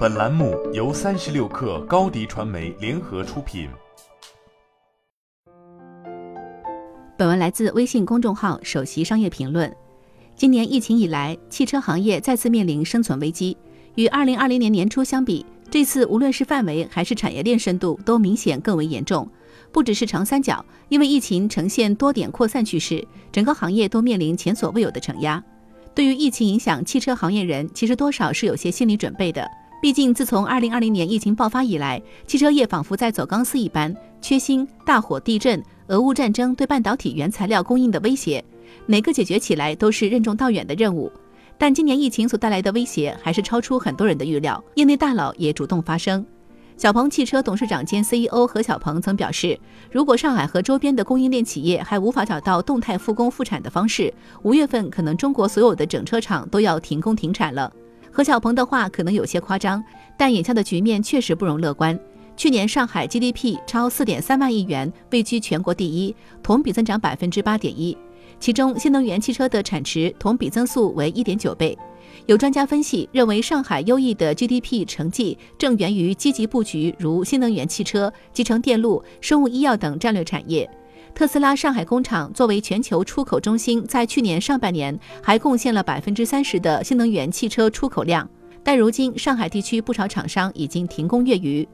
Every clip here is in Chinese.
本栏目由三十六氪高低传媒联合出品。本文来自微信公众号“首席商业评论”。今年疫情以来，汽车行业再次面临生存危机。与二零二零年年初相比，这次无论是范围还是产业链深度，都明显更为严重。不只是长三角，因为疫情呈现多点扩散趋势，整个行业都面临前所未有的承压。对于疫情影响，汽车行业人其实多少是有些心理准备的。毕竟，自从二零二零年疫情爆发以来，汽车业仿佛在走钢丝一般，缺芯、大火、地震、俄乌战争对半导体原材料供应的威胁，哪个解决起来都是任重道远的任务。但今年疫情所带来的威胁还是超出很多人的预料，业内大佬也主动发声。小鹏汽车董事长兼 CEO 何小鹏曾表示，如果上海和周边的供应链企业还无法找到动态复工复产的方式，五月份可能中国所有的整车厂都要停工停产了。何小鹏的话可能有些夸张，但眼下的局面确实不容乐观。去年上海 GDP 超四点三万亿元，位居全国第一，同比增长百分之八点一。其中新能源汽车的产值同比增速为一点九倍。有专家分析认为，上海优异的 GDP 成绩正源于积极布局如新能源汽车、集成电路、生物医药等战略产业。特斯拉上海工厂作为全球出口中心，在去年上半年还贡献了百分之三十的新能源汽车出口量。但如今上海地区不少厂商已经停工月余，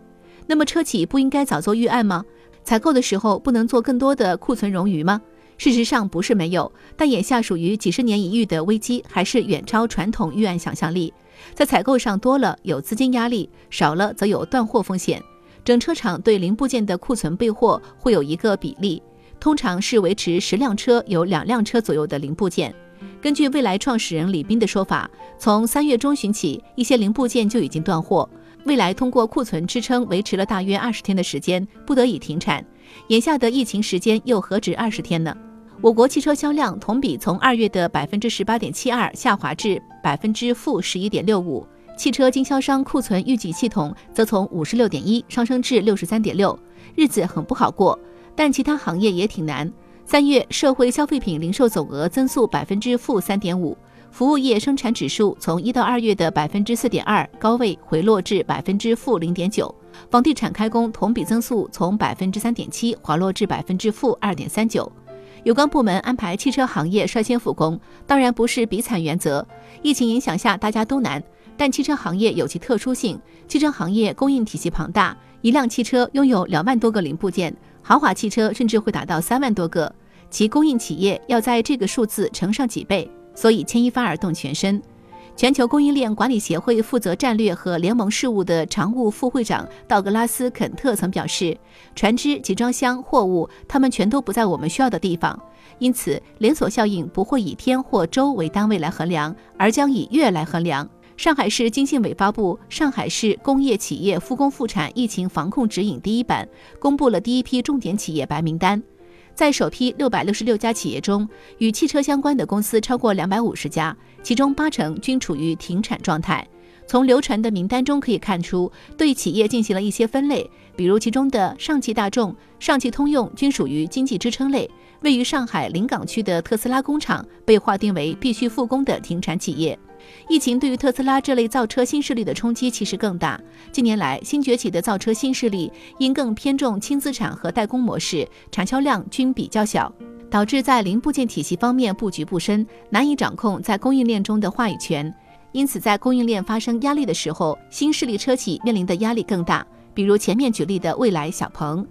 那么车企不应该早做预案吗？采购的时候不能做更多的库存冗余吗？事实上不是没有，但眼下属于几十年一遇的危机，还是远超传统预案想象力。在采购上多了有资金压力，少了则有断货风险。整车厂对零部件的库存备货会有一个比例。通常是维持十辆车有两辆车左右的零部件。根据未来创始人李斌的说法，从三月中旬起，一些零部件就已经断货。未来通过库存支撑，维持了大约二十天的时间，不得已停产。眼下的疫情时间又何止二十天呢？我国汽车销量同比从二月的百分之十八点七二下滑至百分之负十一点六五，汽车经销商库存预计系统则从五十六点一上升至六十三点六，日子很不好过。但其他行业也挺难。三月社会消费品零售总额增速百分之负三点五，服务业生产指数从一到二月的百分之四点二高位回落至百分之负零点九，房地产开工同比增速从百分之三点七滑落至百分之负二点三九。有关部门安排汽车行业率先复工，当然不是比惨原则。疫情影响下大家都难，但汽车行业有其特殊性，汽车行业供应体系庞大，一辆汽车拥有两万多个零部件。豪华汽车甚至会达到三万多个，其供应企业要在这个数字乘上几倍，所以牵一发而动全身。全球供应链管理协会负责战略和联盟事务的常务副会长道格拉斯·肯特曾表示：“船只、集装箱、货物，他们全都不在我们需要的地方，因此连锁效应不会以天或周为单位来衡量，而将以月来衡量。”上海市经信委发布《上海市工业企业复工复产疫情防控指引》第一版，公布了第一批重点企业白名单。在首批六百六十六家企业中，与汽车相关的公司超过两百五十家，其中八成均处于停产状态。从流传的名单中可以看出，对企业进行了一些分类，比如其中的上汽大众、上汽通用均属于经济支撑类。位于上海临港区的特斯拉工厂被划定为必须复工的停产企业。疫情对于特斯拉这类造车新势力的冲击其实更大。近年来，新崛起的造车新势力因更偏重轻资产和代工模式，产销量均比较小，导致在零部件体系方面布局不深，难以掌控在供应链中的话语权。因此，在供应链发生压力的时候，新势力车企面临的压力更大。比如前面举例的蔚来、小鹏。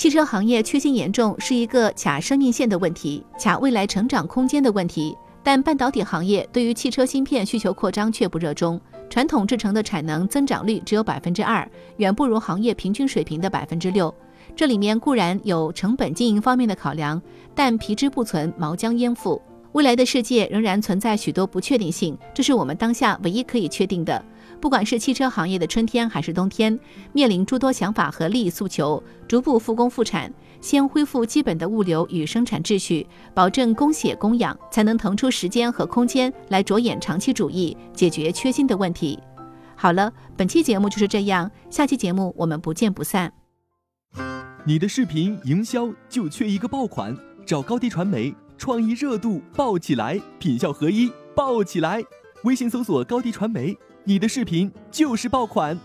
汽车行业缺芯严重是一个卡生命线的问题，卡未来成长空间的问题。但半导体行业对于汽车芯片需求扩张却不热衷，传统制成的产能增长率只有百分之二，远不如行业平均水平的百分之六。这里面固然有成本经营方面的考量，但皮之不存，毛将焉附？未来的世界仍然存在许多不确定性，这是我们当下唯一可以确定的。不管是汽车行业的春天还是冬天，面临诸多想法和利益诉求，逐步复工复产。先恢复基本的物流与生产秩序，保证供血供氧，才能腾出时间和空间来着眼长期主义，解决缺芯的问题。好了，本期节目就是这样，下期节目我们不见不散。你的视频营销就缺一个爆款，找高低传媒，创意热度爆起来，品效合一爆起来。微信搜索高低传媒。你的视频就是爆款。